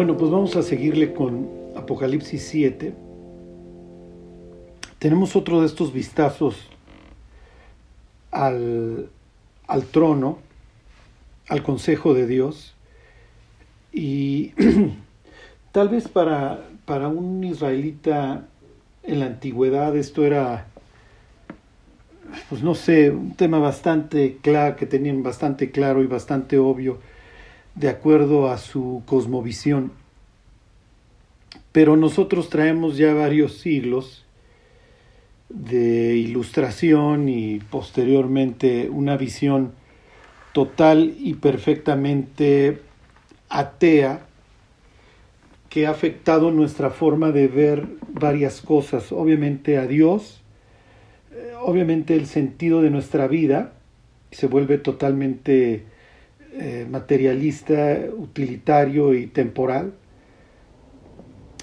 Bueno, pues vamos a seguirle con Apocalipsis 7. Tenemos otro de estos vistazos al, al trono, al consejo de Dios. Y tal vez para, para un israelita en la antigüedad esto era, pues no sé, un tema bastante claro, que tenían bastante claro y bastante obvio de acuerdo a su cosmovisión. Pero nosotros traemos ya varios siglos de ilustración y posteriormente una visión total y perfectamente atea que ha afectado nuestra forma de ver varias cosas, obviamente a Dios, eh, obviamente el sentido de nuestra vida se vuelve totalmente eh, materialista, utilitario y temporal.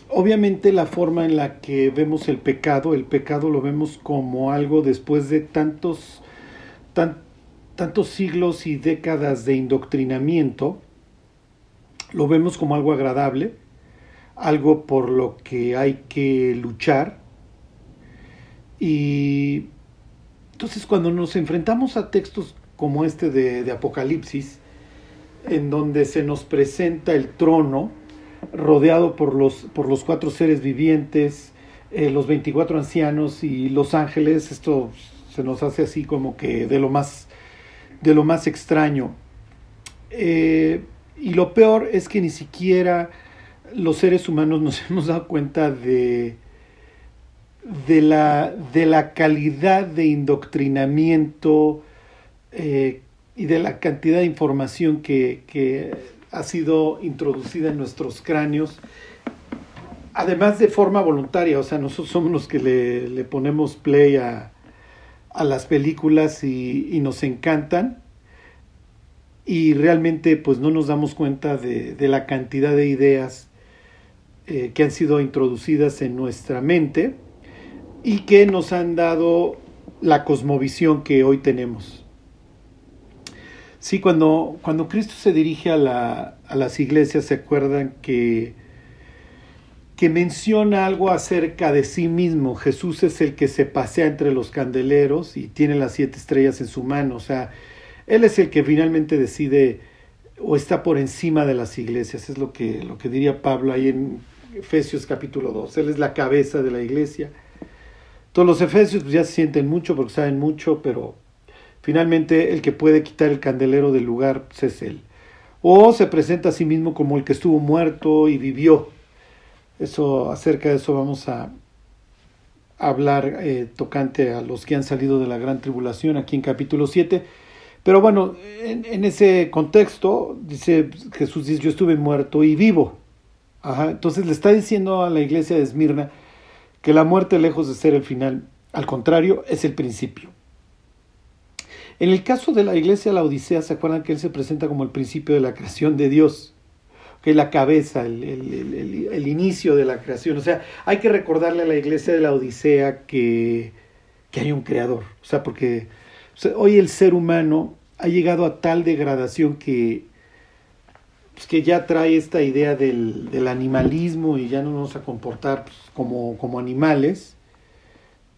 Obviamente la forma en la que vemos el pecado, el pecado lo vemos como algo después de tantos, tantos siglos y décadas de indoctrinamiento, lo vemos como algo agradable, algo por lo que hay que luchar. Y entonces cuando nos enfrentamos a textos como este de, de Apocalipsis, en donde se nos presenta el trono rodeado por los, por los cuatro seres vivientes, eh, los 24 ancianos y los ángeles. Esto se nos hace así como que de lo más, de lo más extraño. Eh, y lo peor es que ni siquiera los seres humanos nos hemos dado cuenta de, de, la, de la calidad de indoctrinamiento eh, y de la cantidad de información que, que ha sido introducida en nuestros cráneos, además de forma voluntaria, o sea, nosotros somos los que le, le ponemos play a, a las películas y, y, nos encantan y realmente pues no nos damos cuenta de, de la cantidad de ideas eh, que han sido introducidas en nuestra mente y que nos han dado la cosmovisión que hoy tenemos. Sí, cuando, cuando Cristo se dirige a, la, a las iglesias, se acuerdan que, que menciona algo acerca de sí mismo. Jesús es el que se pasea entre los candeleros y tiene las siete estrellas en su mano. O sea, Él es el que finalmente decide o está por encima de las iglesias. Es lo que, lo que diría Pablo ahí en Efesios capítulo 2. Él es la cabeza de la iglesia. Todos los efesios pues, ya se sienten mucho porque saben mucho, pero Finalmente, el que puede quitar el candelero del lugar es él. O se presenta a sí mismo como el que estuvo muerto y vivió. Eso, acerca de eso vamos a hablar eh, tocante a los que han salido de la gran tribulación aquí en capítulo 7. Pero bueno, en, en, ese contexto, dice Jesús dice, yo estuve muerto y vivo. Ajá, entonces le está diciendo a la iglesia de Esmirna que la muerte, lejos de ser el final, al contrario, es el principio. En el caso de la iglesia de la Odisea, ¿se acuerdan que él se presenta como el principio de la creación de Dios? Que la cabeza, el, el, el, el, inicio de la creación. O sea, hay que recordarle a la iglesia de la Odisea que, que hay un creador. O sea, porque hoy el ser humano ha llegado a tal degradación que, pues, que ya trae esta idea del, del, animalismo y ya no nos vamos a comportar pues, como, como animales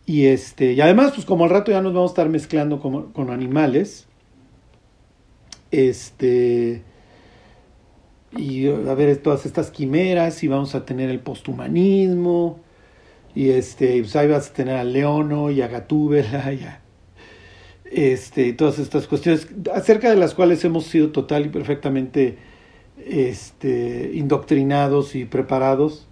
y, este, y además, pues como al rato ya nos vamos a estar mezclando con, con animales. Este. Y a ver todas estas quimeras, y vamos a tener el posthumanismo. Y este, pues ahí vas a tener a Leono y a Gatúbela y este, todas estas cuestiones acerca de las cuales hemos sido total y perfectamente este, indoctrinados y preparados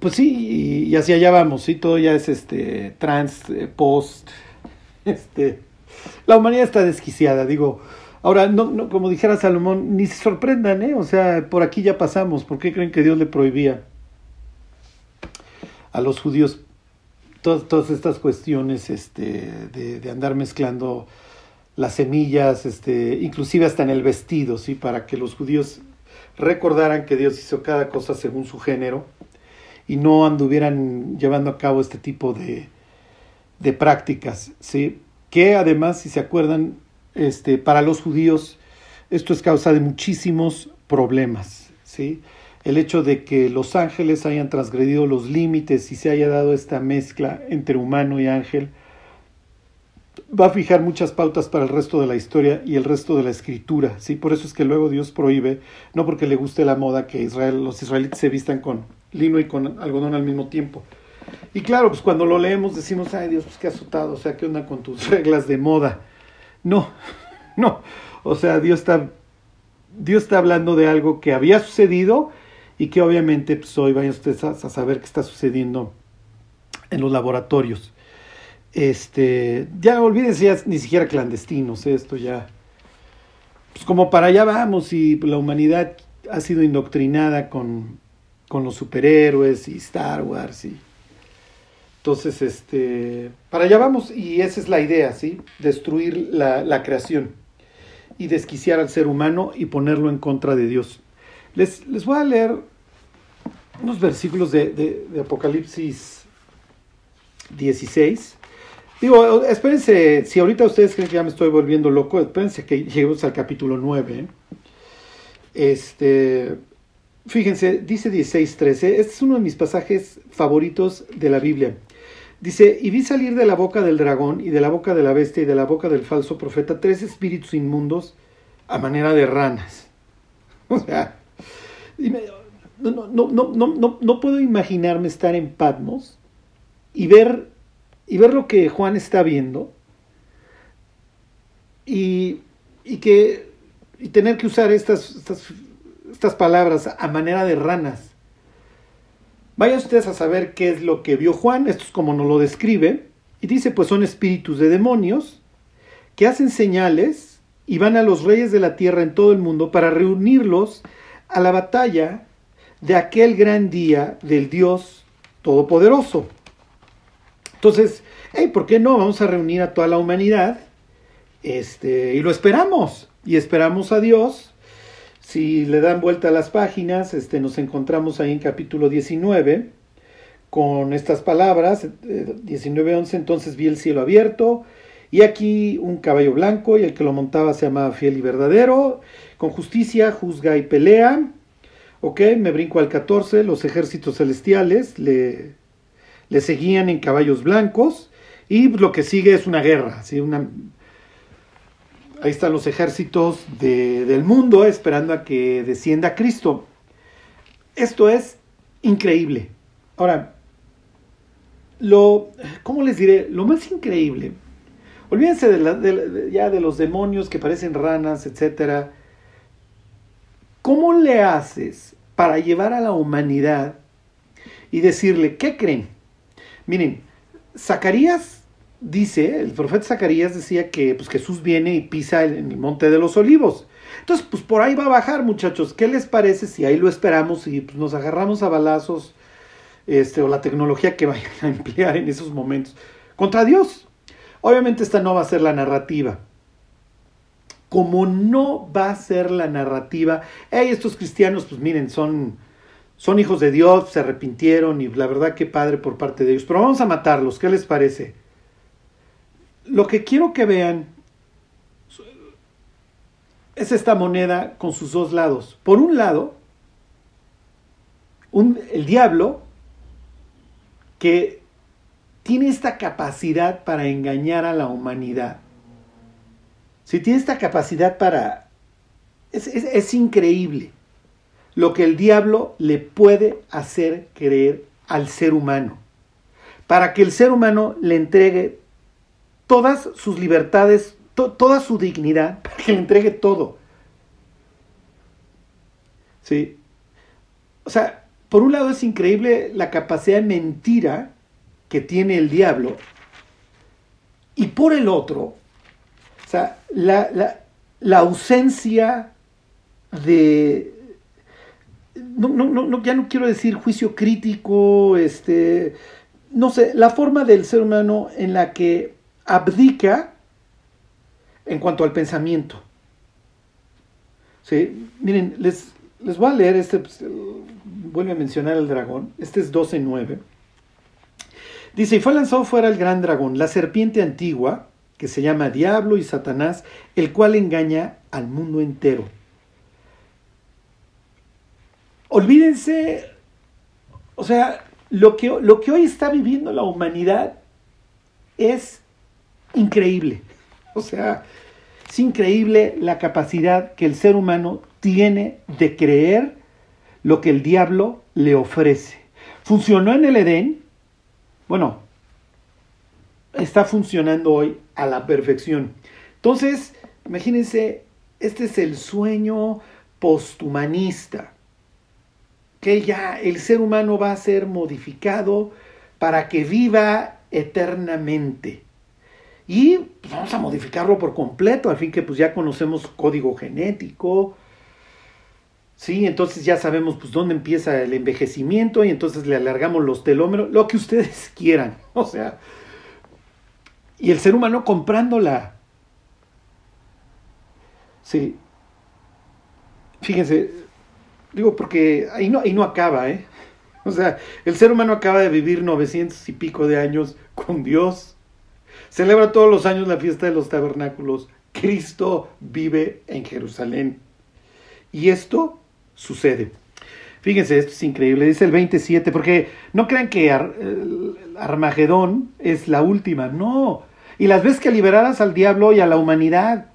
pues sí, y, hacia allá vamos, sí, todo ya es este trans, eh, post, este, la humanidad está desquiciada, digo, ahora, no, no, como dijera Salomón, ni se sorprendan, ¿eh? o sea, por aquí ya pasamos, ¿por qué creen que Dios le prohibía a los judíos todas, todas estas cuestiones este, de, de andar mezclando las semillas, este, inclusive hasta en el vestido, ¿sí? para que los judíos recordaran que Dios hizo cada cosa según su género y no anduvieran llevando a cabo este tipo de, de prácticas, ¿sí? que además, si se acuerdan, este, para los judíos esto es causa de muchísimos problemas. ¿sí? El hecho de que los ángeles hayan transgredido los límites y se haya dado esta mezcla entre humano y ángel, va a fijar muchas pautas para el resto de la historia y el resto de la escritura, ¿sí? Por eso es que luego Dios prohíbe, no porque le guste la moda que Israel, los israelitas se vistan con lino y con algodón al mismo tiempo. Y claro, pues cuando lo leemos decimos, ay Dios, pues qué azotado, o sea, ¿qué onda con tus reglas de moda? No, no, o sea, Dios está, Dios está hablando de algo que había sucedido y que obviamente pues hoy vayan ustedes a, a saber qué está sucediendo en los laboratorios. Este, ya olvídense ya ni siquiera clandestinos, esto ya, pues como para allá vamos y la humanidad ha sido indoctrinada con, con los superhéroes y Star Wars y entonces este para allá vamos y esa es la idea, ¿sí? Destruir la, la creación y desquiciar al ser humano y ponerlo en contra de Dios. Les, les voy a leer unos versículos de, de, Apocalipsis 16 Digo, espérense, si ahorita ustedes creen que ya me estoy volviendo loco, espérense que lleguemos al capítulo 9. Este, fíjense, dice 16.13, este es uno de mis pasajes favoritos de la Biblia. Dice, y vi salir de la boca del dragón y de la boca de la bestia y de la boca del falso profeta tres espíritus inmundos a manera de ranas. O sea, no, no, no, no, puedo imaginarme estar en Patmos y ver y ver lo que Juan está viendo y, y que y tener que usar estas, estas, estas, palabras a manera de ranas. Vayan ustedes a saber qué es lo que vio Juan, esto es como nos lo describe, y dice pues son espíritus de demonios que hacen señales y van a los reyes de la tierra en todo el mundo para reunirlos a la batalla de aquel gran día del Dios Todopoderoso. Entonces, hey, ¿por qué no? Vamos a reunir a toda la humanidad este, y lo esperamos. Y esperamos a Dios. Si le dan vuelta a las páginas, este, nos encontramos ahí en capítulo 19 con estas palabras, 19.11, eh, entonces vi el cielo abierto y aquí un caballo blanco y el que lo montaba se llamaba fiel y verdadero, con justicia juzga y pelea. Ok, me brinco al 14, los ejércitos celestiales le le seguían en caballos blancos y lo que sigue es una guerra, ahí están los ejércitos de, del mundo esperando a que descienda Cristo. Esto es increíble. Ahora, lo, ¿cómo les diré? Lo más increíble, olvídense de, ya de los demonios que parecen ranas, etcétera. ¿Cómo le haces para llevar a la humanidad y decirle, ¿qué creen? Miren, Zacarías dice, el profeta Zacarías decía que pues, Jesús viene y pisa en el monte de los olivos. Entonces, pues por ahí va a bajar, muchachos. ¿Qué les parece si ahí lo esperamos y pues, nos agarramos a balazos este, o la tecnología que vayan a emplear en esos momentos contra Dios? Obviamente esta no va a ser la narrativa. Como no va a ser la narrativa, hey, estos cristianos, pues miren, son son hijos de Dios, se arrepintieron y la verdad que padre por parte de ellos. Pero vamos a matarlos, ¿qué les parece? Lo que quiero que vean es esta moneda con sus dos lados. Por un lado, un, el diablo que tiene esta capacidad para engañar a la humanidad. Si tiene esta capacidad para... es, es, es increíble lo que el diablo le puede hacer creer al ser humano, para que el ser humano le entregue todas sus libertades, toda su dignidad, para que le entregue todo. ¿Sí? O sea, por un lado es increíble la capacidad de mentira que tiene el diablo, y por el otro, o sea, la, la, la ausencia de, no, no, no, ya no quiero decir juicio crítico, este, no sé, la forma del ser humano en la que abdica en cuanto al pensamiento. ¿Sí? Miren, les, les voy a leer este, pues, vuelve a mencionar el dragón, este es 12.9. Dice, y fue lanzado fuera el gran dragón, la serpiente antigua, que se llama Diablo y Satanás, el cual engaña al mundo entero olvídense, o sea, lo que, lo que hoy está viviendo la humanidad es increíble. O sea, es increíble la capacidad que el ser humano tiene de creer lo que el diablo le ofrece. ¿Funcionó en el Edén? Bueno, está funcionando hoy a la perfección. Entonces, imagínense, este es el sueño posthumanista, que ya el ser humano va a ser modificado para que viva eternamente. Y vamos a modificarlo por completo, al fin que pues ya conocemos código genético, Sí, entonces ya sabemos pues dónde empieza el envejecimiento y entonces le alargamos los telómeros, lo que ustedes quieran. O sea, y el ser humano comprándola. Sí. Fíjense, digo porque ahí no, ahí no acaba, ¿eh? O sea, el ser humano acaba de vivir 900 y pico de años con Dios. Celebra todos los años la fiesta de los tabernáculos. Cristo vive en Jerusalén. Y esto sucede. Fíjense, esto es increíble, dice el 27, porque no crean que Armagedón es la última, no. Y las veces que liberarás al diablo y a la humanidad.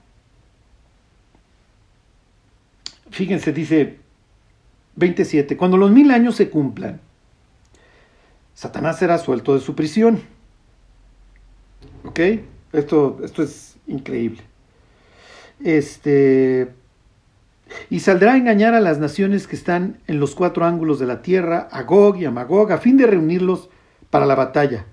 Fíjense, dice 27, cuando los mil años se cumplan, Satanás será suelto de su prisión. ¿Ok? Esto, esto es increíble. Este, y saldrá a engañar a las naciones que están en los cuatro ángulos de la tierra, a Gog y a Magog, a fin de reunirlos para la batalla,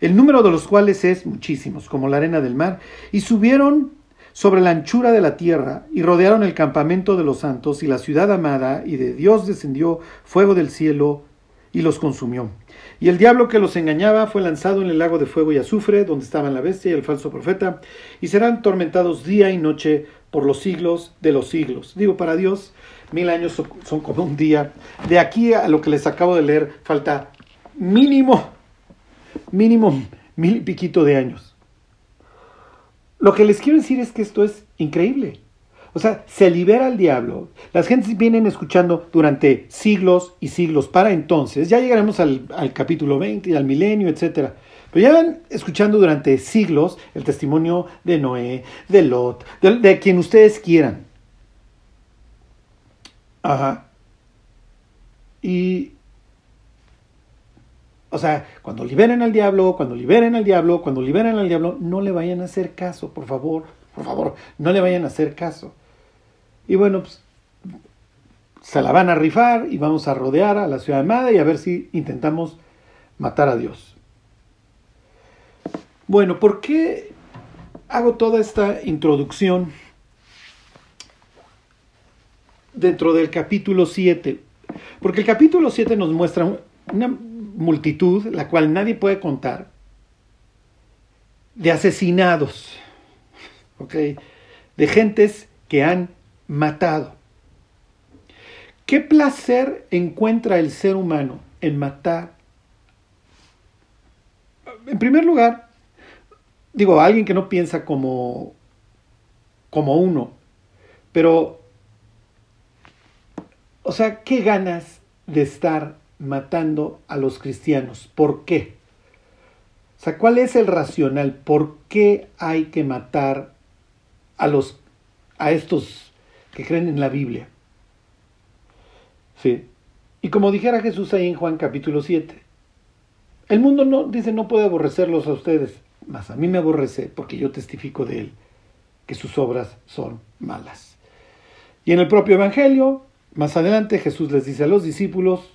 el número de los cuales es muchísimos, como la arena del mar, y subieron sobre la anchura de la tierra, y rodearon el campamento de los santos y la ciudad amada, y de Dios descendió fuego del cielo y los consumió. Y el diablo que los engañaba fue lanzado en el lago de fuego y azufre, donde estaban la bestia y el falso profeta, y serán tormentados día y noche por los siglos de los siglos. Digo, para Dios, mil años son como un día. De aquí a lo que les acabo de leer, falta mínimo, mínimo mil y piquito de años. Lo que les quiero decir es que esto es increíble. O sea, se libera al diablo. Las gentes vienen escuchando durante siglos y siglos para entonces. Ya llegaremos al, capítulo 20 y al milenio, etcétera. Pero ya van escuchando durante siglos el testimonio de Noé, de Lot, de, quien ustedes quieran. Ajá. Y, o sea, cuando liberen al diablo, cuando liberen al diablo, cuando liberen al diablo, no le vayan a hacer caso, por favor, por favor, no le vayan a hacer caso. Y bueno, pues se la van a rifar y vamos a rodear a la ciudad amada y a ver si intentamos matar a Dios. Bueno, ¿por qué hago toda esta introducción dentro del capítulo 7? Porque el capítulo 7 nos muestra una multitud, la cual nadie puede contar, de asesinados, ¿ok? De gentes que han matado. ¿Qué placer encuentra el ser humano en matar? En primer lugar, digo, alguien que no piensa como, como uno, pero, o sea, ¿qué ganas de estar matando a los cristianos? ¿Por qué? O sea, ¿cuál es el racional? ¿Por qué hay que matar a los a estos que creen en la Biblia? Sí. Y como dijera Jesús ahí en Juan capítulo 7, el mundo no dice no puede aborrecerlos a ustedes, mas a mí me aborrece porque yo testifico de él que sus obras son malas. Y en el propio Evangelio, más adelante Jesús les dice a los discípulos,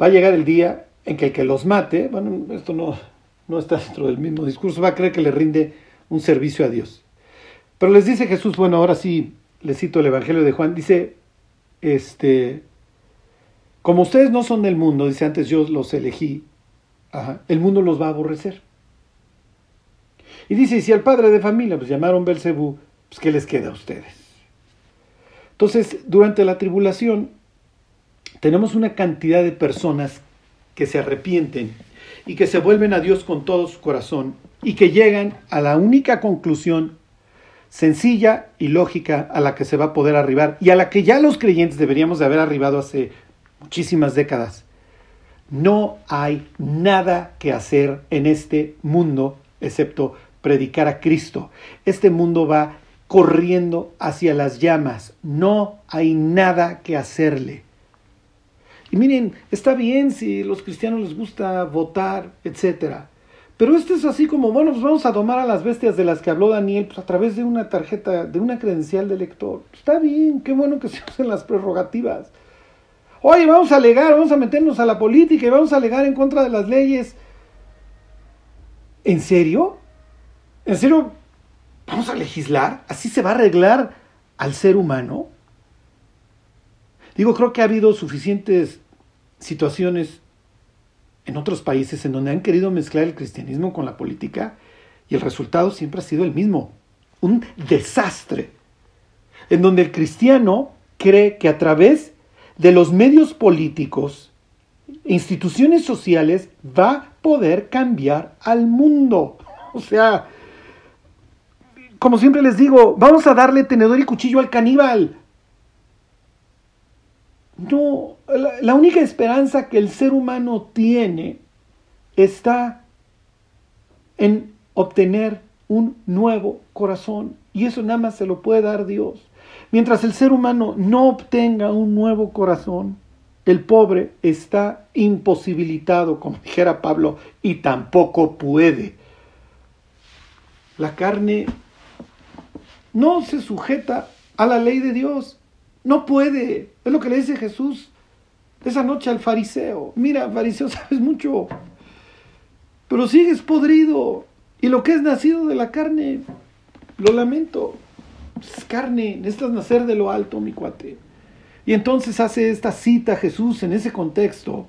va a llegar el día en que el que los mate, bueno, esto no, no está dentro del mismo discurso, va a creer que le rinde un servicio a Dios. Pero les dice Jesús, bueno, ahora sí les cito el Evangelio de Juan, dice, este, como ustedes no son del mundo, dice antes yo los elegí, el mundo los va a aborrecer. Y dice, si al padre de familia pues llamaron Belcebú, pues ¿qué les queda a ustedes? Entonces, durante la tribulación, tenemos una cantidad de personas que se arrepienten y que se vuelven a Dios con todo su corazón y que llegan a la única conclusión sencilla y lógica a la que se va a poder arribar y a la que ya los creyentes deberíamos de haber arribado hace muchísimas décadas. No hay nada que hacer en este mundo excepto predicar a Cristo. Este mundo va corriendo hacia las llamas. No hay nada que hacerle. Y miren, está bien si los cristianos les gusta votar, etcétera. Pero esto es así como, bueno, pues vamos a domar a las bestias de las que habló Daniel pues a través de una tarjeta, de una credencial de lector. Está bien, qué bueno que se usen las prerrogativas. Oye, vamos a alegar, vamos a meternos a la política y vamos a alegar en contra de las leyes. ¿En serio? ¿En serio vamos a legislar? ¿Así se va a arreglar al ser humano? Digo, creo que ha habido suficientes situaciones en otros países en donde han querido mezclar el cristianismo con la política y el resultado siempre ha sido el mismo, un desastre, en donde el cristiano cree que a través de los medios políticos, instituciones sociales, va a poder cambiar al mundo. O sea, como siempre les digo, vamos a darle tenedor y cuchillo al caníbal. No, la, única esperanza que el ser humano tiene está en obtener un nuevo corazón. Y eso nada más se lo puede dar Dios. Mientras el ser humano no obtenga un nuevo corazón, el pobre está imposibilitado, como dijera Pablo, y tampoco puede. La carne no se sujeta a la ley de Dios. No puede. Es lo que le dice Jesús esa noche al fariseo. Mira, fariseo, sabes mucho, pero sigues podrido. Y lo que es nacido de la carne, lo lamento. Es carne, necesitas nacer de lo alto, mi cuate. Y entonces hace esta cita Jesús en ese contexto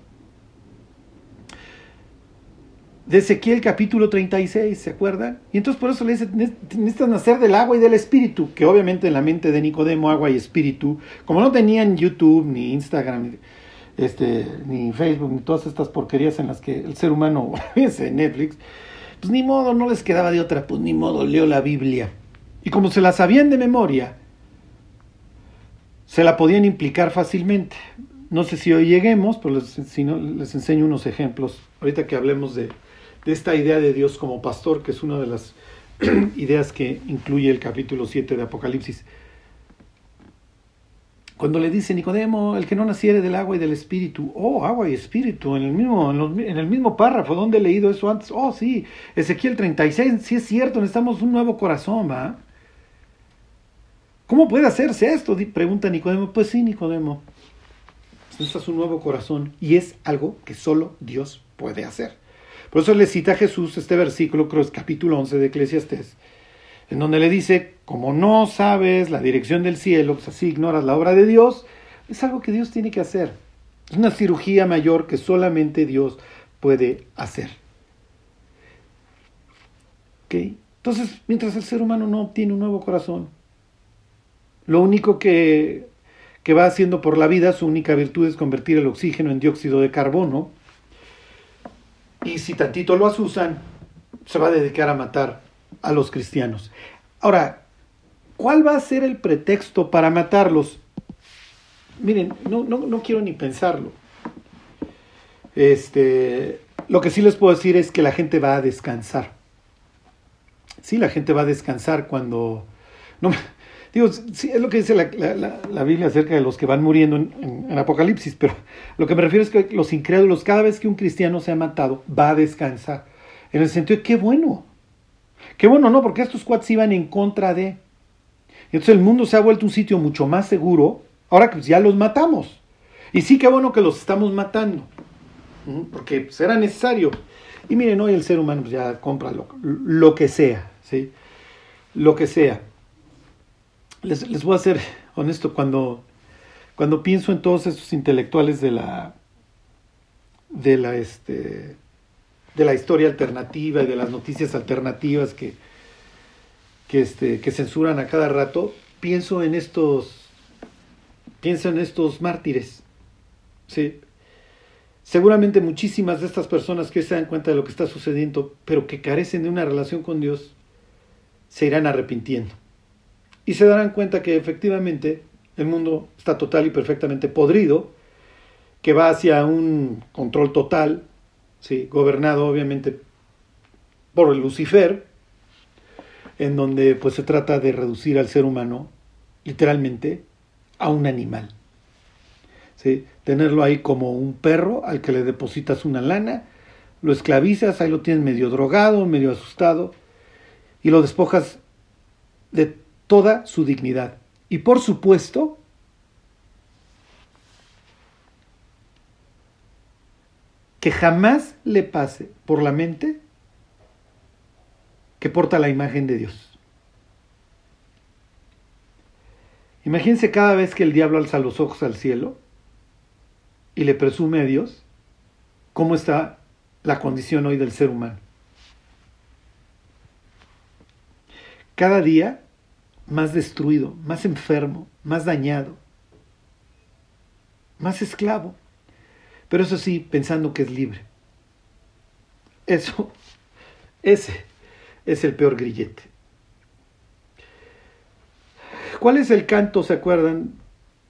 de Ezequiel capítulo 36, ¿se acuerdan? Y entonces por eso le dice, necesitas nacer del agua y del espíritu, que obviamente en la mente de Nicodemo, agua y espíritu, como no tenían YouTube, ni Instagram, este, ni Facebook, ni todas estas porquerías en las que el ser humano, en Netflix, pues ni modo, no les quedaba de otra, pues ni modo, leo la Biblia. Y como se la sabían de memoria, se la podían implicar fácilmente. No sé si hoy lleguemos, pero si no, les enseño unos ejemplos, ahorita que hablemos de de esta idea de Dios como pastor, que es una de las ideas que incluye el capítulo 7 de Apocalipsis. Cuando le dice Nicodemo, el que no naciere del agua y del espíritu, oh, agua y espíritu, en el mismo, en, el mismo párrafo, ¿dónde he leído eso antes? Oh, sí, Ezequiel 36, sí es cierto, necesitamos un nuevo corazón, ¿va? ¿Cómo puede hacerse esto? Pregunta Nicodemo. Pues sí, Nicodemo, necesitas un nuevo corazón y es algo que solo Dios puede hacer. Por eso le cita a Jesús este versículo, creo es capítulo 11 de Eclesiastés, en donde le dice, como no sabes la dirección del cielo, pues así ignoras la obra de Dios, es algo que Dios tiene que hacer. Es una cirugía mayor que solamente Dios puede hacer. Entonces, mientras el ser humano no obtiene un nuevo corazón, lo único que, que va haciendo por la vida, su única virtud es convertir el oxígeno en dióxido de carbono, y si tantito lo asusan, se va a dedicar a matar a los cristianos. Ahora, ¿cuál va a ser el pretexto para matarlos? Miren, no, no, no quiero ni pensarlo. Este, lo que sí les puedo decir es que la gente va a descansar. Sí, la gente va a descansar cuando... No, Digo, sí, es lo que dice la, Biblia acerca de los que van muriendo en, Apocalipsis, pero lo que me refiero es que los incrédulos, cada vez que un cristiano se ha matado, va a descansar. En el sentido de qué bueno. Qué bueno, ¿no? Porque estos cuates iban en contra de. Entonces el mundo se ha vuelto un sitio mucho más seguro, ahora que ya los matamos. Y sí, qué bueno que los estamos matando, porque será necesario. Y miren, hoy el ser humano pues, ya compra lo, lo que sea, ¿sí? Lo que sea les, voy a ser honesto, cuando, cuando pienso en todos esos intelectuales de la, de la, este, de la historia alternativa y de las noticias alternativas que, que, este, que censuran a cada rato, pienso en estos, pienso en estos mártires. ¿sí? Seguramente muchísimas de estas personas que se dan cuenta de lo que está sucediendo, pero que carecen de una relación con Dios, se irán arrepintiendo. Y se darán cuenta que efectivamente el mundo está total y perfectamente podrido, que va hacia un control total, ¿sí? gobernado obviamente por Lucifer, en donde pues se trata de reducir al ser humano literalmente a un animal. ¿sí? Tenerlo ahí como un perro al que le depositas una lana, lo esclavizas, ahí lo tienes medio drogado, medio asustado, y lo despojas de toda su dignidad. Y por supuesto, que jamás le pase por la mente que porta la imagen de Dios. Imagínense cada vez que el diablo alza los ojos al cielo y le presume a Dios cómo está la condición hoy del ser humano. Cada día más destruido, más enfermo, más dañado, más esclavo, pero eso sí, pensando que es libre. Eso, ese es el peor grillete. ¿Cuál es el canto, se acuerdan,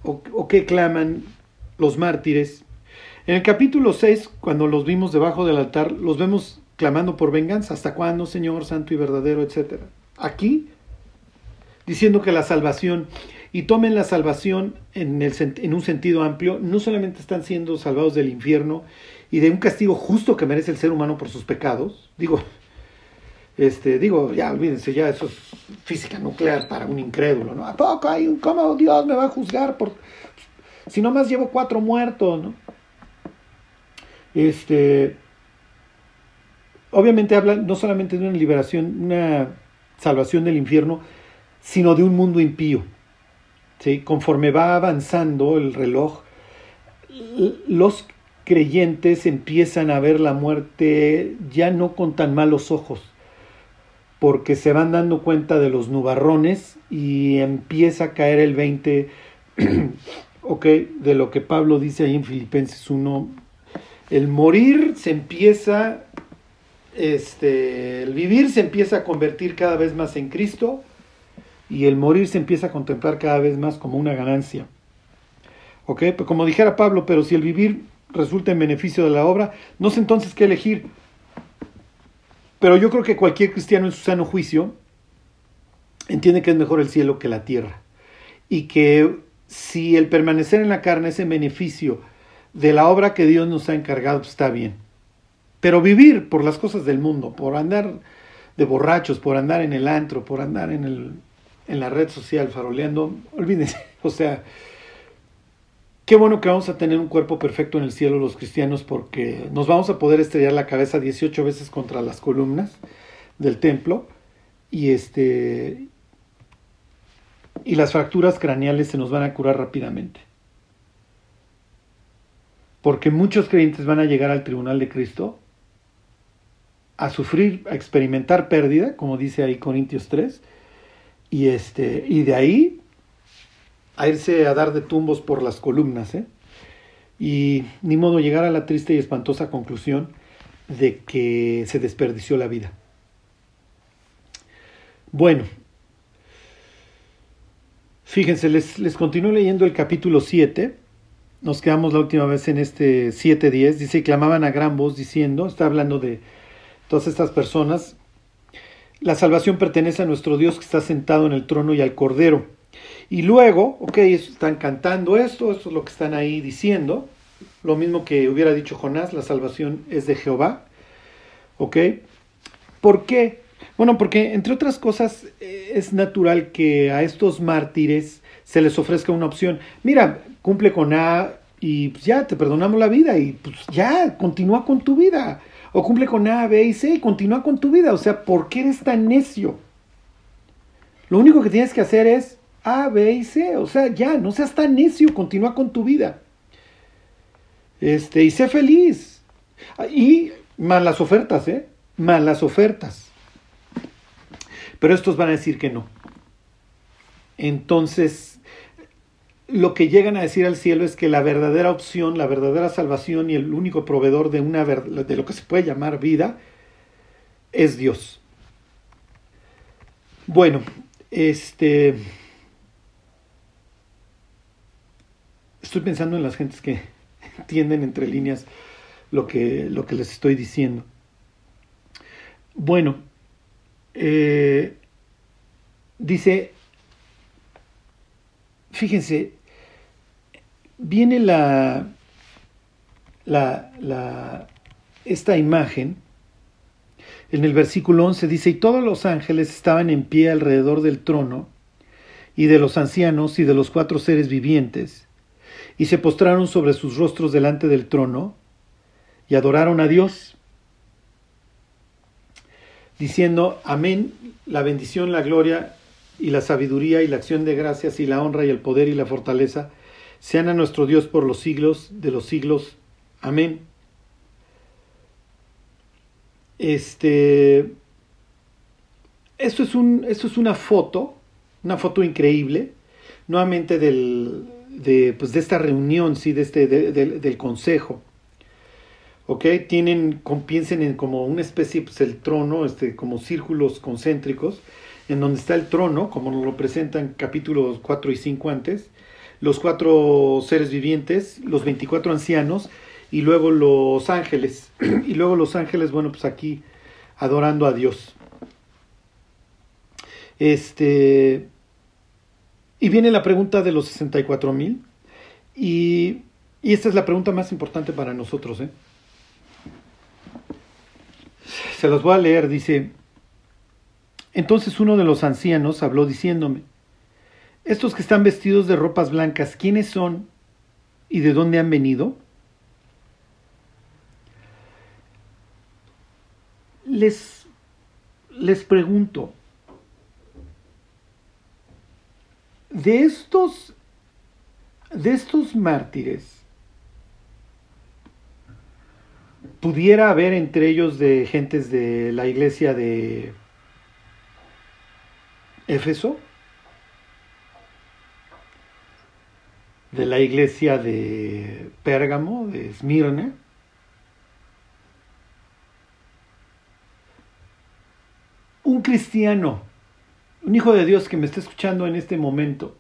o, qué claman los mártires? En el capítulo 6, cuando los vimos debajo del altar, los vemos clamando por venganza. ¿Hasta cuándo, Señor, santo y verdadero, etcétera? Aquí, diciendo que la salvación, y tomen la salvación en, el, en un sentido amplio, no solamente están siendo salvados del infierno y de un castigo justo que merece el ser humano por sus pecados, digo, este, digo, ya olvídense, ya eso es física nuclear para un incrédulo, ¿no? ¿A poco hay un, cómo Dios me va a juzgar por, si nomás llevo cuatro muertos, ¿no? Este, obviamente habla no solamente de una liberación, una salvación del infierno, sino de un mundo impío. ¿sí? Conforme va avanzando el reloj, los creyentes empiezan a ver la muerte ya no con tan malos ojos, porque se van dando cuenta de los nubarrones y empieza a caer el 20, ok, de lo que Pablo dice ahí en Filipenses 1, el morir se empieza, este, el vivir se empieza a convertir cada vez más en Cristo y el morir se empieza a contemplar cada vez más como una ganancia. Ok, pues como dijera Pablo, pero si el vivir resulta en beneficio de la obra, no sé entonces qué elegir. Pero yo creo que cualquier cristiano en su sano juicio entiende que es mejor el cielo que la tierra. Y que si el permanecer en la carne es en beneficio de la obra que Dios nos ha encargado, pues está bien. Pero vivir por las cosas del mundo, por andar de borrachos, por andar en el antro, por andar en, el, en la red social faroleando, olvídense. O sea, Qué bueno que vamos a tener un cuerpo perfecto en el cielo los cristianos porque nos vamos a poder estrellar la cabeza 18 veces contra las columnas del templo y este y las fracturas craneales se nos van a curar rápidamente. Porque muchos creyentes van a llegar al tribunal de Cristo a sufrir, a experimentar pérdida, como dice ahí Corintios 3, y este y de ahí a irse a dar de tumbos por las columnas, ¿eh? Y ni modo llegar a la triste y espantosa conclusión de que se desperdició la vida. Bueno, fíjense, les, les continúo leyendo el capítulo 7. Nos quedamos la última vez en este 7.10. Dice, clamaban a gran voz diciendo, está hablando de todas estas personas, la salvación pertenece a nuestro Dios que está sentado en el trono y al Cordero. Y luego, ok, están cantando esto, esto es lo que están ahí diciendo. Lo mismo que hubiera dicho Jonás, la salvación es de Jehová. ¿Ok? ¿Por qué? Bueno, porque entre otras cosas eh, es natural que a estos mártires se les ofrezca una opción. Mira, cumple con A y pues ya te perdonamos la vida y pues ya, continúa con tu vida. O cumple con A, B y C y continúa con tu vida. O sea, ¿por qué eres tan necio? Lo único que tienes que hacer es a, B y C. O sea, ya, no seas tan necio, continúa con tu vida. Este, y sé feliz. Y más las ofertas, ¿eh? Más las ofertas. Pero estos van a decir que no. Entonces, lo que llegan a decir al cielo es que la verdadera opción, la verdadera salvación y el único proveedor de, una, de lo que se puede llamar vida es Dios. Bueno, este... Estoy pensando en las gentes que entienden entre líneas lo que, lo que les estoy diciendo. Bueno, eh, dice, fíjense, viene la, la, esta imagen, en el versículo 11 dice, y todos los ángeles estaban en pie alrededor del trono, y de los ancianos y de los cuatro seres vivientes, y se postraron sobre sus rostros delante del trono, y adoraron a Dios, diciendo, amén, la bendición, la gloria y la sabiduría y la acción de gracias y la honra y el poder y la fortaleza sean a nuestro Dios por los siglos de los siglos. Amén. Este, esto es, un, esto es una foto, una foto increíble, nuevamente del, de, pues de esta reunión, ¿sí? de este, del consejo. ¿ok? Tienen, piensen en como una especie, pues el trono, este, como círculos concéntricos, en donde está el trono, como nos lo presentan capítulos 4 y 5 antes, los cuatro seres vivientes, los 24 ancianos, y luego los ángeles. y luego los ángeles, bueno, pues aquí adorando a Dios. Este. Y viene la pregunta de los 64 mil. Y, y esta es la pregunta más importante para nosotros. ¿eh? Se los voy a leer. Dice: Entonces uno de los ancianos habló diciéndome: Estos que están vestidos de ropas blancas, ¿quiénes son y de dónde han venido? les, les pregunto, de estos, de estos mártires, pudiera haber entre ellos de gentes de la iglesia de Éfeso, de la iglesia de Pérgamo, de Esmirna, un cristiano, un hijo de Dios que me está escuchando en este momento,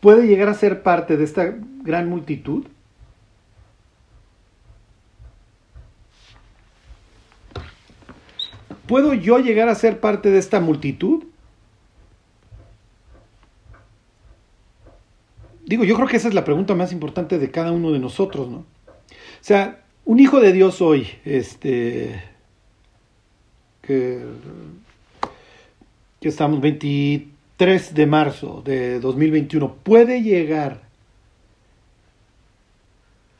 puede llegar a ser parte de esta gran multitud? ¿Puedo yo llegar a ser parte de esta multitud? Digo, yo creo que esa es la pregunta más importante de cada uno de nosotros, ¿no? O sea, un hijo de Dios hoy, este, que, estamos 23 de marzo de 2021, puede llegar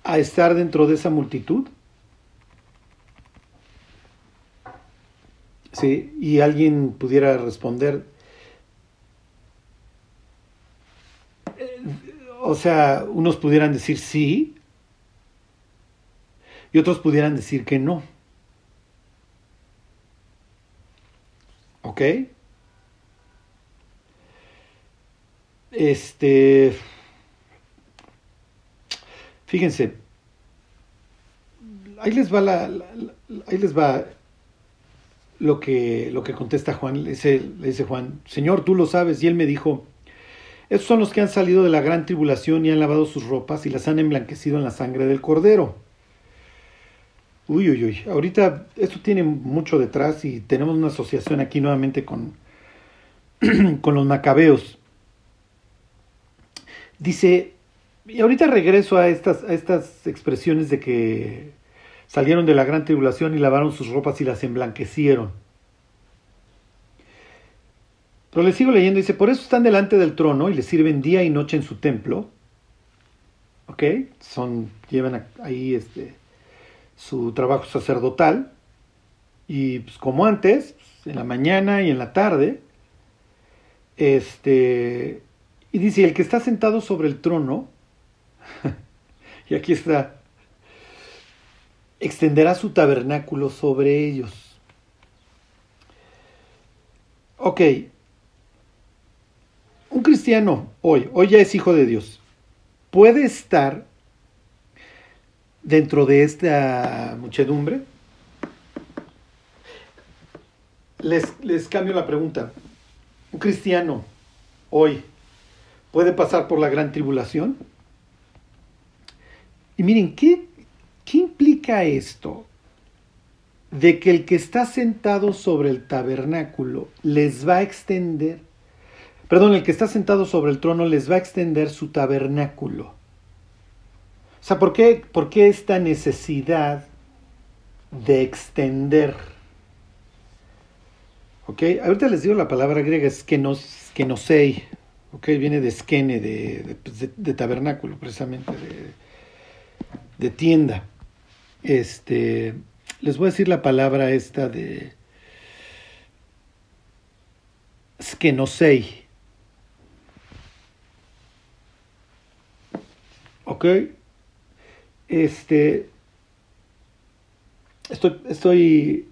a estar dentro de esa multitud? Sí, y alguien pudiera responder, o sea, unos pudieran decir sí y otros pudieran decir que no. ¿Ok? Este. Fíjense. Ahí les va la, ahí les va lo que, lo que contesta Juan. Le dice, le dice Juan, Señor, tú lo sabes. Y él me dijo, estos son los que han salido de la gran tribulación y han lavado sus ropas y las han emblanquecido en la sangre del cordero. Uy, uy, uy. Ahorita esto tiene mucho detrás y tenemos una asociación aquí nuevamente con, con los macabeos. Dice, y ahorita regreso a estas, a estas expresiones de que salieron de la gran tribulación y lavaron sus ropas y las emblanquecieron. Pero le sigo leyendo, dice, por eso están delante del trono y le sirven día y noche en su templo. ¿Ok? Son, llevan ahí este, su trabajo sacerdotal y pues, como antes, en la mañana y en la tarde, este, y dice, el que está sentado sobre el trono, y aquí está, extenderá su tabernáculo sobre ellos. Ok, un cristiano hoy, hoy ya es hijo de Dios, puede estar dentro de esta muchedumbre? Les, les cambio la pregunta. ¿Un cristiano hoy puede pasar por la gran tribulación? Y miren, ¿qué, ¿qué implica esto? De que el que está sentado sobre el tabernáculo les va a extender, perdón, el que está sentado sobre el trono les va a extender su tabernáculo. O sea, ¿por qué, por qué esta necesidad de extender? Ok, ahorita les digo la palabra griega es que ok, viene de skene, de, de tabernáculo, precisamente, de, de tienda. Este, les voy a decir la palabra esta de skenosei. ¿Ok? Este, estoy, estoy,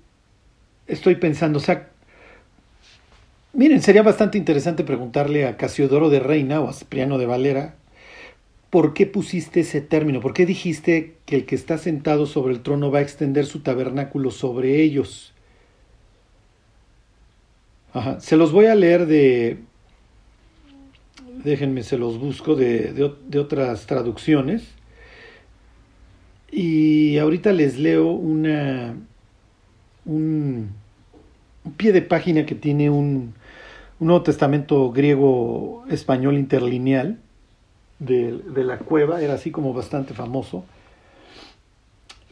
estoy pensando, o sea, miren, sería bastante interesante preguntarle a Casiodoro de Reina o a Cipriano de Valera ¿por qué pusiste ese término? ¿Por qué dijiste que el que está sentado sobre el trono va a extender su tabernáculo sobre ellos? Ajá. Se los voy a leer de... Déjenme, se los busco de, de, de otras traducciones. Y ahorita les leo una, un, pie de página que tiene un, Nuevo Testamento griego español interlineal de, de, la cueva, era así como bastante famoso.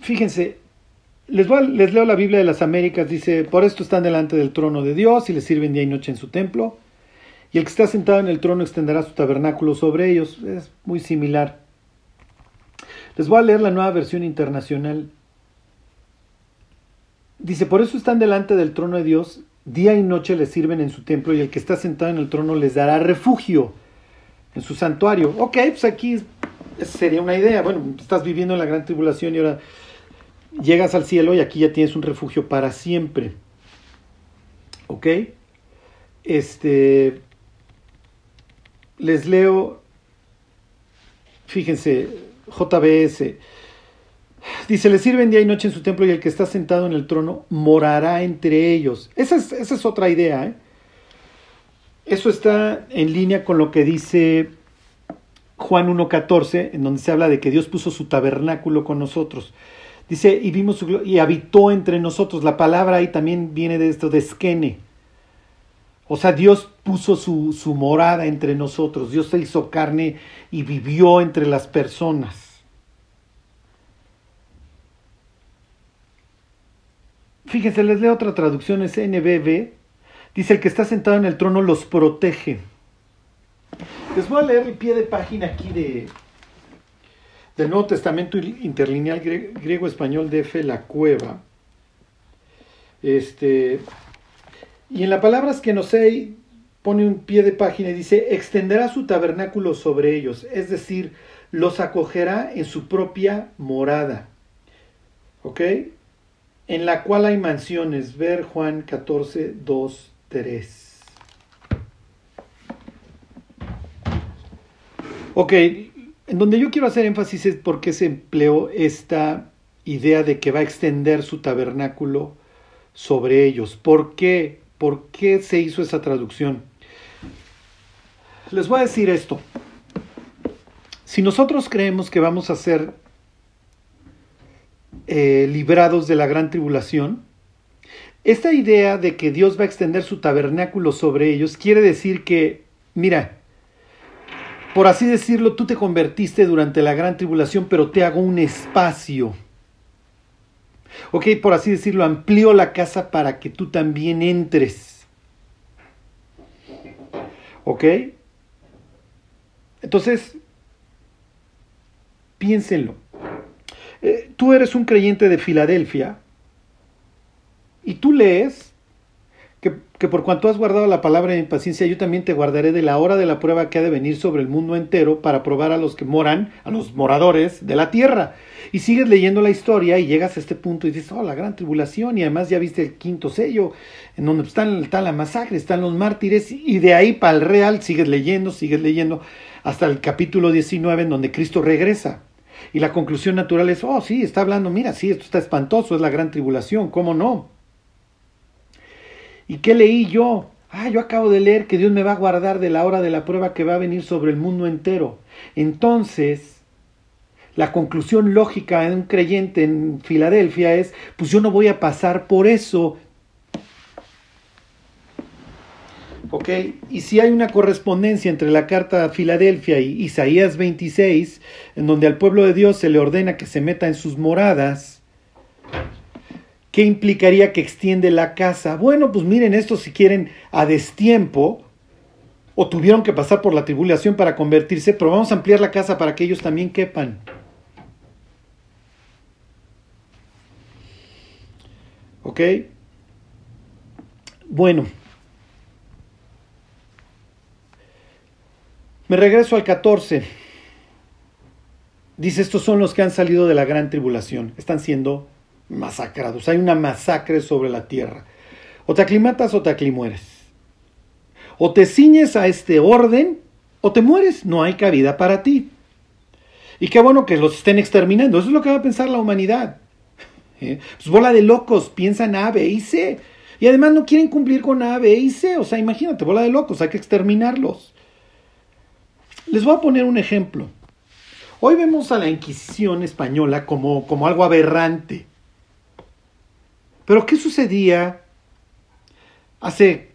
Fíjense, les, voy les leo la Biblia de las Américas, dice, por esto están delante del trono de Dios y le sirven día y noche en su templo, y el que está sentado en el trono extenderá su tabernáculo sobre ellos, es muy similar. Les voy a leer la nueva versión internacional. Dice, por eso están delante del trono de Dios, día y noche le sirven en su templo, y el que está sentado en el trono les dará refugio en su santuario. Ok, pues aquí sería una idea. Bueno, estás viviendo en la gran tribulación y ahora llegas al cielo y aquí ya tienes un refugio para siempre. Ok. Este. Les leo. Fíjense, JBS. Dice, le sirven día y noche en su templo y el que está sentado en el trono morará entre ellos. Esa es, otra idea, ¿eh? Eso está en línea con lo que dice Juan 1.14, en donde se habla de que Dios puso su tabernáculo con nosotros. Dice, y vimos su y habitó entre nosotros. La palabra ahí también viene de esto, de esquene. O sea, Dios puso su, su morada entre nosotros. Dios se hizo carne y vivió entre las personas. Fíjense, les leo otra traducción, es NBB, Dice, el que está sentado en el trono los protege. Les voy a leer el pie de página aquí de, del Nuevo Testamento Interlineal Griego-Español de F. La Cueva. Este, y en la palabra que no sé, pone un pie de página y dice, extenderá su tabernáculo sobre ellos, es decir, los acogerá en su propia morada. ¿Ok? En la cual hay mansiones. Ver Juan 14, 2, 3. Ok, en donde yo quiero hacer énfasis es por qué se empleó esta idea de que va a extender su tabernáculo sobre ellos. ¿Por qué? ¿Por qué se hizo esa traducción? Les voy a decir esto. Si nosotros creemos que vamos a ser eh, librados de la gran tribulación, esta idea de que Dios va a extender su tabernáculo sobre ellos quiere decir que, mira, por así decirlo, tú te convertiste durante la gran tribulación, pero te hago un espacio. Ok, por así decirlo, amplío la casa para que tú también entres. ¿Ok? Entonces, piénsenlo. Eh, tú eres un creyente de Filadelfia y tú lees que, que, por cuanto has guardado la palabra mi paciencia, yo también te guardaré de la hora de la prueba que ha de venir sobre el mundo entero para probar a los que moran, a los moradores de la tierra. Y sigues leyendo la historia y llegas a este punto y dices, oh, la gran tribulación, y además ya viste el quinto sello, en donde están, está la masacre, están los mártires, y de ahí para el real sigues leyendo, sigues leyendo, hasta el capítulo 19 en donde Cristo regresa. Y la conclusión natural es, oh, sí, está hablando, mira, sí, esto está espantoso, es la gran tribulación, ¿cómo no? ¿Y qué leí yo? Ah, yo acabo de leer que Dios me va a guardar de la hora de la prueba que va a venir sobre el mundo entero. Entonces, la conclusión lógica de un creyente en Filadelfia es, pues yo no voy a pasar por eso. ¿Ok? Y si hay una correspondencia entre la carta a Filadelfia y Isaías 26, en donde al pueblo de Dios se le ordena que se meta en sus moradas, ¿qué implicaría que extiende la casa? Bueno, pues miren esto si quieren a destiempo, o tuvieron que pasar por la tribulación para convertirse, pero vamos a ampliar la casa para que ellos también quepan. ¿Ok? Bueno. Me regreso al 14. Dice, estos son los que han salido de la gran tribulación. Están siendo masacrados. Hay una masacre sobre la tierra. O te aclimatas o te aclimueres. O te ciñes a este orden o te mueres. No hay cabida para ti. Y qué bueno que los estén exterminando. Eso es lo que va a pensar la humanidad. ¿Eh? Pues bola de locos, piensan A, B y C. Y además no quieren cumplir con A, B y C. O sea, imagínate, bola de locos, hay que exterminarlos. Les voy a poner un ejemplo. Hoy vemos a la Inquisición española como, como algo aberrante. Pero ¿qué sucedía hace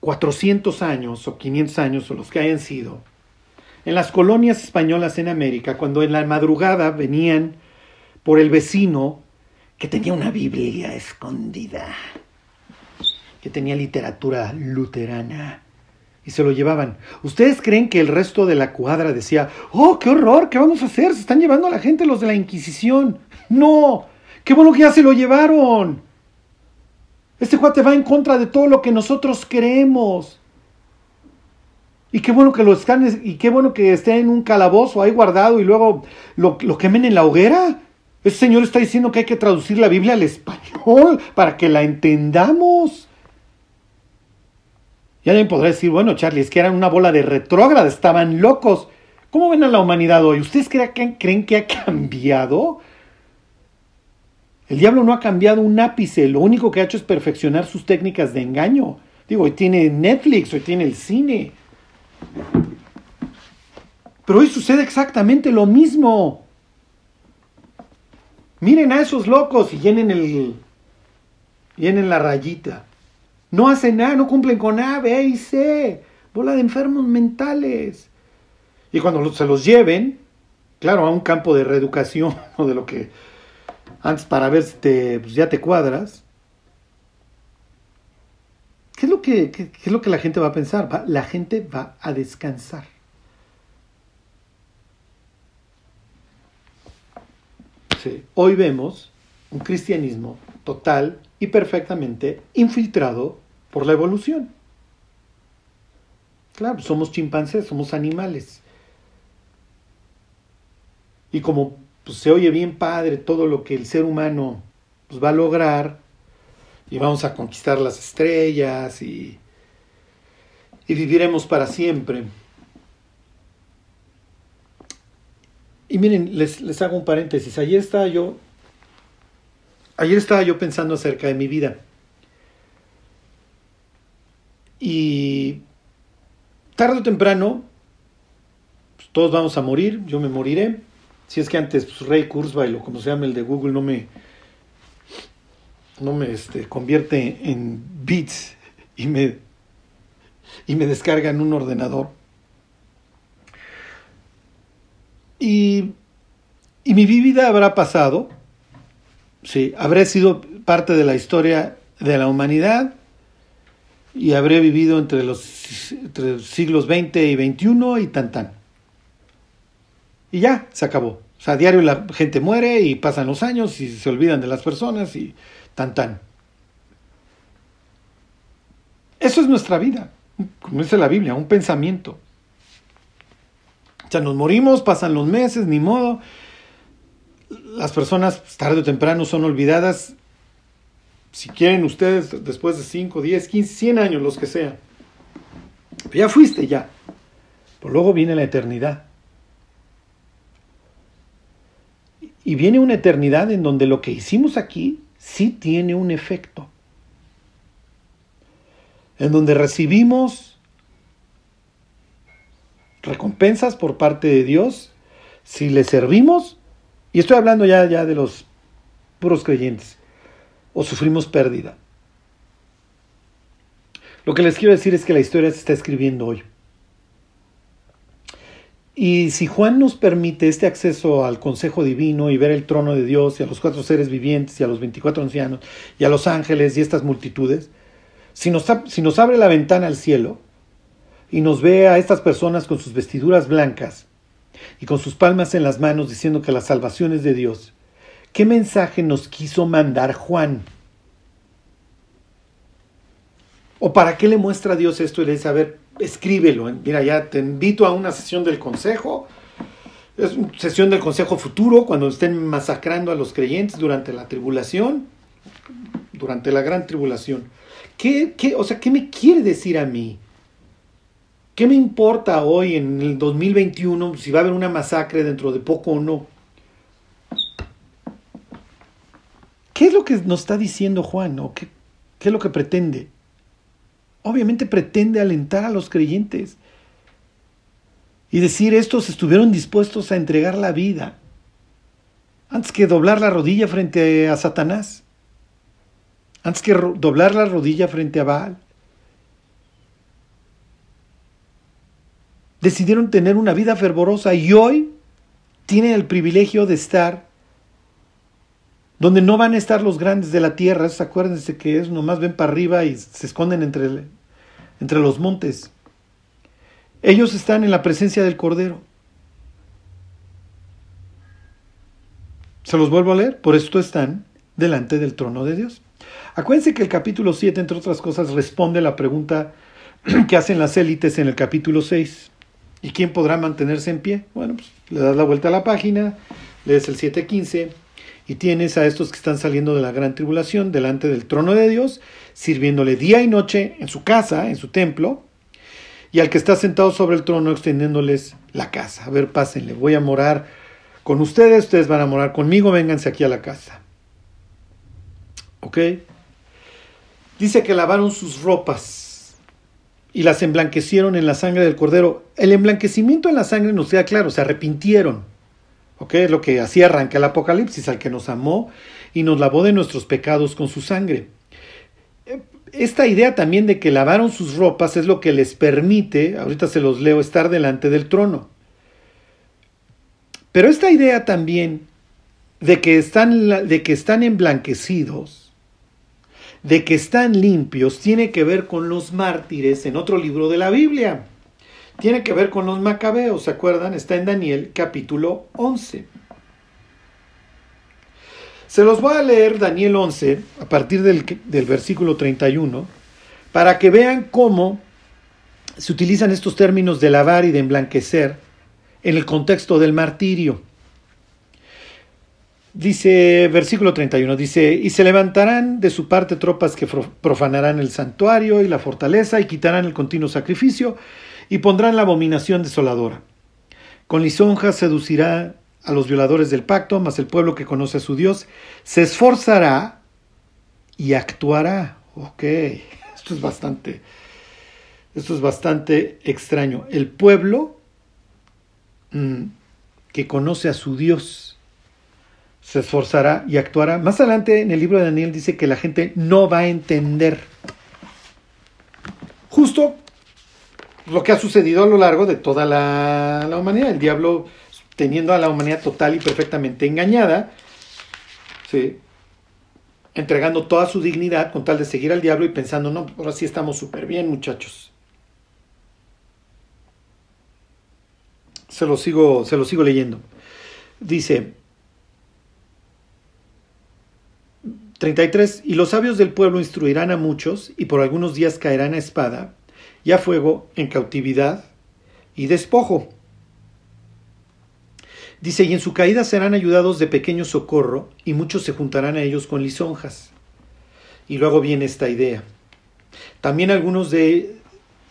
400 años o 500 años o los que hayan sido en las colonias españolas en América cuando en la madrugada venían por el vecino que tenía una Biblia escondida, que tenía literatura luterana? Y se lo llevaban. ¿Ustedes creen que el resto de la cuadra decía, oh, qué horror, qué vamos a hacer? Se están llevando a la gente los de la Inquisición. No, qué bueno que ya se lo llevaron. Este cuate va en contra de todo lo que nosotros creemos. Y qué bueno que lo están, y qué bueno que esté en un calabozo ahí guardado y luego lo, lo quemen en la hoguera. Ese señor está diciendo que hay que traducir la Biblia al español para que la entendamos. Y alguien podrá decir, bueno, Charlie, es que eran una bola de retrógrada, estaban locos. ¿Cómo ven a la humanidad hoy? ¿Ustedes creen que ha cambiado? El diablo no ha cambiado un ápice, lo único que ha hecho es perfeccionar sus técnicas de engaño. Digo, hoy tiene Netflix, hoy tiene el cine. Pero hoy sucede exactamente lo mismo. Miren a esos locos y llenen el llenen la rayita. No hacen nada, no cumplen con A, B y C. Bola de enfermos mentales. Y cuando se los lleven, claro, a un campo de reeducación o de lo que antes para ver si te, pues ya te cuadras. ¿Qué es, lo que, es lo que la gente va a pensar? la gente va a descansar. Sí. Hoy vemos un cristianismo total y perfectamente infiltrado por la evolución. Claro, somos chimpancés, somos animales. Y como pues, se oye bien padre todo lo que el ser humano pues, va a lograr, y vamos a conquistar las estrellas y, viviremos para siempre. Y miren, les, les hago un paréntesis. Ayer estaba yo Ayer estaba yo pensando acerca de mi vida. Y tarde o temprano, pues, todos vamos a morir, yo me moriré. Si es que antes pues, Ray Kurzweil o como se llama el de Google no me, no me este, convierte en bits y me, y me descarga en un ordenador. Y, y mi vida habrá pasado Sí, habré sido parte de la historia de la humanidad y habré vivido entre los, siglos XX y XXI y tan tan. Y ya, se acabó. O sea, a diario la gente muere y pasan los años y se olvidan de las personas y tan tan. Eso es nuestra vida, como dice la Biblia, un pensamiento. O sea, nos morimos, pasan los meses, ni modo, las personas tarde o temprano son olvidadas, si quieren ustedes, después de 5, 10, 15, 100 años, los que sean. ya fuiste ya. Pero luego viene la eternidad. Y viene una eternidad en donde lo que hicimos aquí sí tiene un efecto. En donde recibimos recompensas por parte de Dios si le servimos, y estoy hablando ya, ya de los puros creyentes, o sufrimos pérdida. Lo que les quiero decir es que la historia se está escribiendo hoy. Y si Juan nos permite este acceso al consejo divino y ver el trono de Dios y a los cuatro seres vivientes y a los 24 ancianos y a los ángeles y estas multitudes, si nos, si nos abre la ventana al cielo y nos ve a estas personas con sus vestiduras blancas y con sus palmas en las manos diciendo que la salvación es de Dios, ¿qué mensaje nos quiso mandar Juan? ¿O para qué le muestra a Dios esto y le dice, a ver, escríbelo. Mira, ya te invito a una sesión del consejo. Es una sesión del consejo futuro, cuando estén masacrando a los creyentes durante la tribulación, durante la gran tribulación. ¿Qué, qué, o sea, ¿qué me quiere decir a mí? ¿Qué me importa hoy en el 2021 si va a haber una masacre dentro de poco o no? ¿Qué es lo que nos está diciendo Juan? ¿O qué, qué es lo que pretende? obviamente pretende alentar a los creyentes y decir estos estuvieron dispuestos a entregar la vida antes que doblar la rodilla frente a Satanás, antes que doblar la rodilla frente a Baal. Decidieron tener una vida fervorosa y hoy tienen el privilegio de estar donde no van a estar los grandes de la tierra, acuérdense que es nomás ven para arriba y se esconden entre, entre los montes. Ellos están en la presencia del Cordero. Se los vuelvo a leer, por esto están delante del trono de Dios. Acuérdense que el capítulo 7, entre otras cosas, responde a la pregunta que hacen las élites en el capítulo 6. ¿Y quién podrá mantenerse en pie? Bueno, pues le das la vuelta a la página, lees el 7.15 y tienes a estos que están saliendo de la gran tribulación delante del trono de Dios, sirviéndole día y noche en su casa, en su templo, y al que está sentado sobre el trono extendiéndoles la casa. A ver, pásenle, voy a morar con ustedes, ustedes van a morar conmigo, vénganse aquí a la casa. ¿Ok? Dice que lavaron sus ropas y las emblanquecieron en la sangre del cordero. El emblanquecimiento en la sangre nos queda claro, se arrepintieron. ¿Ok? Es lo que así arranca el Apocalipsis, al que nos amó y nos lavó de nuestros pecados con su sangre. Esta idea también de que lavaron sus ropas es lo que les permite, ahorita se los leo, estar delante del trono. Pero esta idea también de que están, de que están emblanquecidos, de que están limpios, tiene que ver con los mártires en otro libro de la Biblia tiene que ver con los macabeos, ¿se acuerdan? Está en Daniel capítulo 11. Se los voy a leer Daniel 11 a partir del, del versículo 31 para que vean cómo se utilizan estos términos de lavar y de emblanquecer en el contexto del martirio. Dice, versículo 31, dice, y se levantarán de su parte tropas que profanarán el santuario y la fortaleza y quitarán el continuo sacrificio y pondrán la abominación desoladora. Con lisonjas seducirá a los violadores del pacto, mas el pueblo que conoce a su Dios se esforzará y actuará. Ok, esto es bastante, esto es bastante extraño. El pueblo mm, que conoce a su Dios se esforzará y actuará. Más adelante en el libro de Daniel dice que la gente no va a entender. Justo lo que ha sucedido a lo largo de toda la, humanidad. El diablo teniendo a la humanidad total y perfectamente engañada, ¿sí? entregando toda su dignidad con tal de seguir al diablo y pensando, no, ahora sí estamos súper bien muchachos. Se lo, sigo, se lo sigo leyendo. Dice 33, y los sabios del pueblo instruirán a muchos y por algunos días caerán a espada y a fuego en cautividad y despojo. Dice, y en su caída serán ayudados de pequeño socorro, y muchos se juntarán a ellos con lisonjas. Y luego viene esta idea. También algunos de,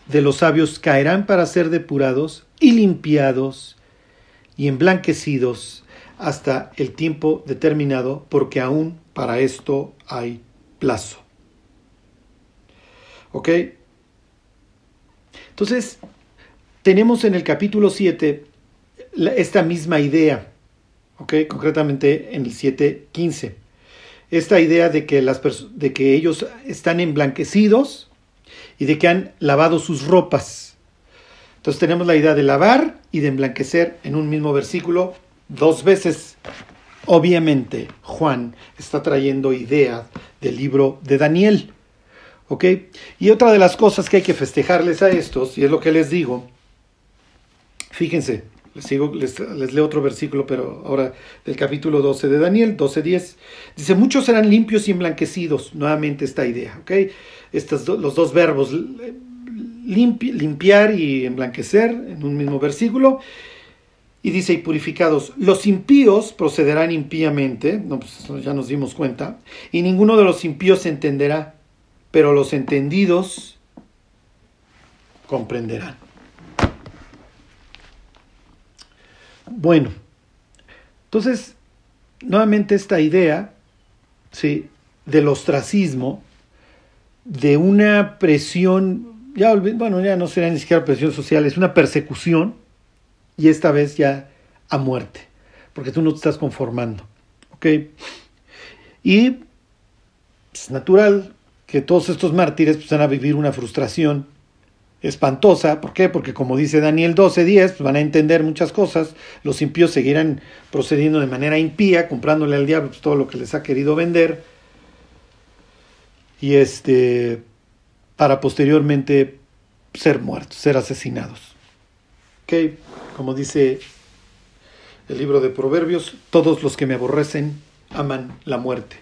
de los sabios caerán para ser depurados y limpiados y emblanquecidos hasta el tiempo determinado, porque aún para esto hay plazo. ¿Ok? Entonces, tenemos en el capítulo 7 esta misma idea, ¿ok? Concretamente en el 7.15. Esta idea de que, las de que ellos están emblanquecidos y de que han lavado sus ropas. Entonces tenemos la idea de lavar y de emblanquecer en un mismo versículo dos veces. Obviamente Juan está trayendo ideas del libro de Daniel. ¿Ok? Y otra de las cosas que hay que festejarles a estos, y es lo que les digo, fíjense, les, sigo, les, leo otro versículo, pero ahora del capítulo 12 de Daniel, 12.10. Dice, muchos serán limpios y emblanquecidos, nuevamente esta idea, ¿ok? Estos los dos verbos, limpiar y emblanquecer, en un mismo versículo. Y dice, y purificados, los impíos procederán impíamente, pues ya nos dimos cuenta, y ninguno de los impíos entenderá, pero los entendidos comprenderán. Bueno, entonces, nuevamente esta idea ¿sí? del ostracismo, de una presión, ya, bueno, ya no será ni siquiera presión social, es una persecución, y esta vez ya a muerte, porque tú no te estás conformando. ¿Ok? Y es natural que todos estos mártires pues, van a vivir una frustración espantosa. ¿Por qué? Porque como dice Daniel 12:10, pues van a entender muchas cosas. Los impíos seguirán procediendo de manera impía, comprándole al diablo pues, todo lo que les ha querido vender. Y este, para posteriormente ser muertos, ser asesinados. Como dice el libro de Proverbios, todos los que me aborrecen aman la muerte.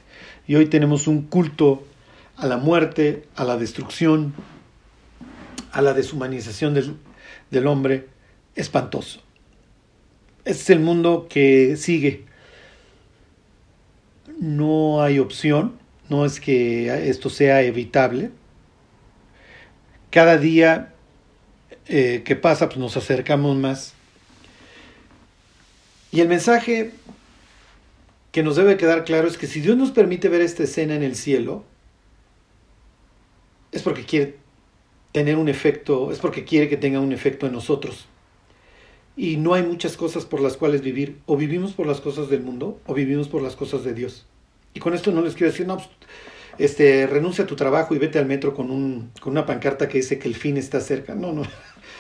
Y hoy tenemos un culto a la muerte, a la destrucción, a la deshumanización del, hombre espantoso. Este es el mundo que sigue. No hay opción, no es que esto sea evitable. Cada día eh, que pasa, pues nos acercamos más. Y el mensaje que nos debe quedar claro es que si Dios nos permite ver esta escena en el cielo, es porque quiere tener un efecto, es porque quiere que tenga un efecto en nosotros. Y no hay muchas cosas por las cuales vivir. O vivimos por las cosas del mundo o vivimos por las cosas de Dios. Y con esto no les quiero decir, no, pues, este, renuncia a tu trabajo y vete al metro con, un, con una pancarta que dice que el fin está cerca. No, no.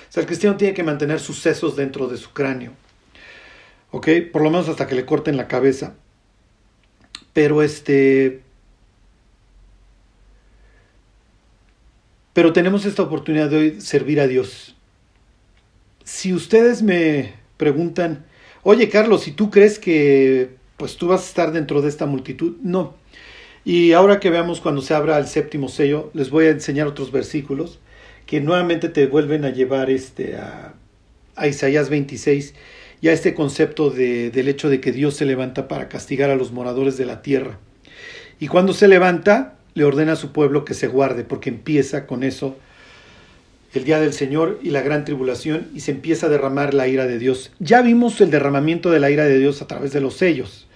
O sea, el cristiano tiene que mantener sus sesos dentro de su cráneo. ¿Ok? Por lo menos hasta que le corten la cabeza. Pero este, Pero tenemos esta oportunidad de hoy servir a Dios. Si ustedes me preguntan, oye Carlos, si tú crees que pues tú vas a estar dentro de esta multitud, no. Y ahora que veamos cuando se abra el séptimo sello, les voy a enseñar otros versículos que nuevamente te vuelven a llevar este, a, Isaías 26 y a este concepto de, del hecho de que Dios se levanta para castigar a los moradores de la tierra. Y cuando se levanta, le ordena a su pueblo que se guarde, porque empieza con eso el día del Señor y la gran tribulación y se empieza a derramar la ira de Dios. Ya vimos el derramamiento de la ira de Dios a través de los sellos.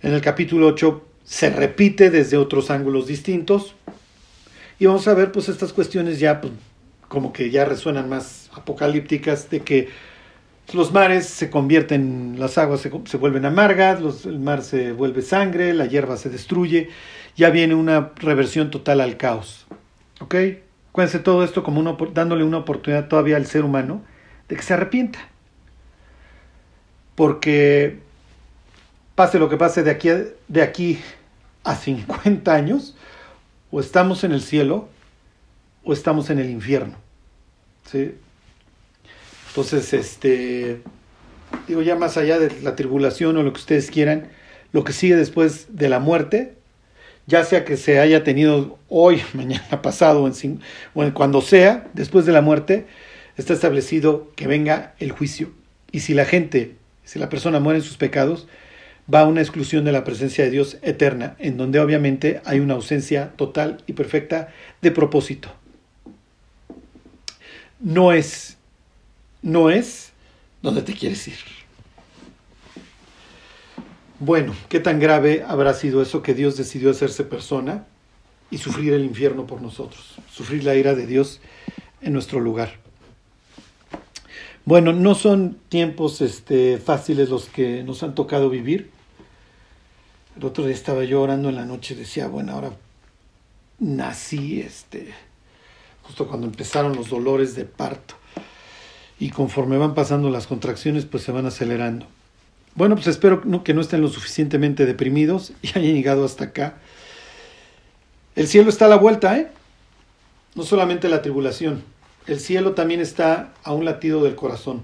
En el capítulo 8 se repite desde otros ángulos distintos y vamos a ver pues estas cuestiones ya pues, como que ya resuenan más apocalípticas de que los mares se convierten, las aguas se, vuelven amargas, el mar se vuelve sangre, la hierba se destruye ya viene una reversión total al caos. ¿Ok? Cuéntense todo esto como dándole una oportunidad todavía al ser humano de que se arrepienta. Porque pase lo que pase de aquí, de aquí a 50 años, o estamos en el cielo o estamos en el infierno. ¿Sí? Entonces, este, digo, ya más allá de la tribulación o lo que ustedes quieran, lo que sigue después de la muerte ya sea que se haya tenido hoy, mañana pasado o en, cuando sea, después de la muerte, está establecido que venga el juicio. Y si la gente, si la persona muere en sus pecados, va a una exclusión de la presencia de Dios eterna, en donde obviamente hay una ausencia total y perfecta de propósito. No es, no es donde te quieres ir. Bueno, ¿qué tan grave habrá sido eso que Dios decidió hacerse persona y sufrir el infierno por nosotros? Sufrir la ira de Dios en nuestro lugar. Bueno, no son tiempos este, fáciles los que nos han tocado vivir. El otro día estaba yo orando en la noche, decía, bueno, ahora nací, este, justo cuando empezaron los dolores de parto. Y conforme van pasando las contracciones, pues se van acelerando. Bueno, pues espero que no estén lo suficientemente deprimidos y hayan llegado hasta acá. El cielo está a la vuelta, ¿eh? No solamente la tribulación el cielo también está a un latido del corazón.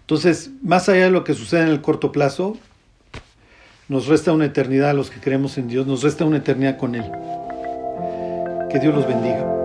Entonces, más allá de lo que sucede en el corto plazo, nos resta una eternidad a los que creemos en Dios, nos resta una eternidad con Él. Que Dios los bendiga.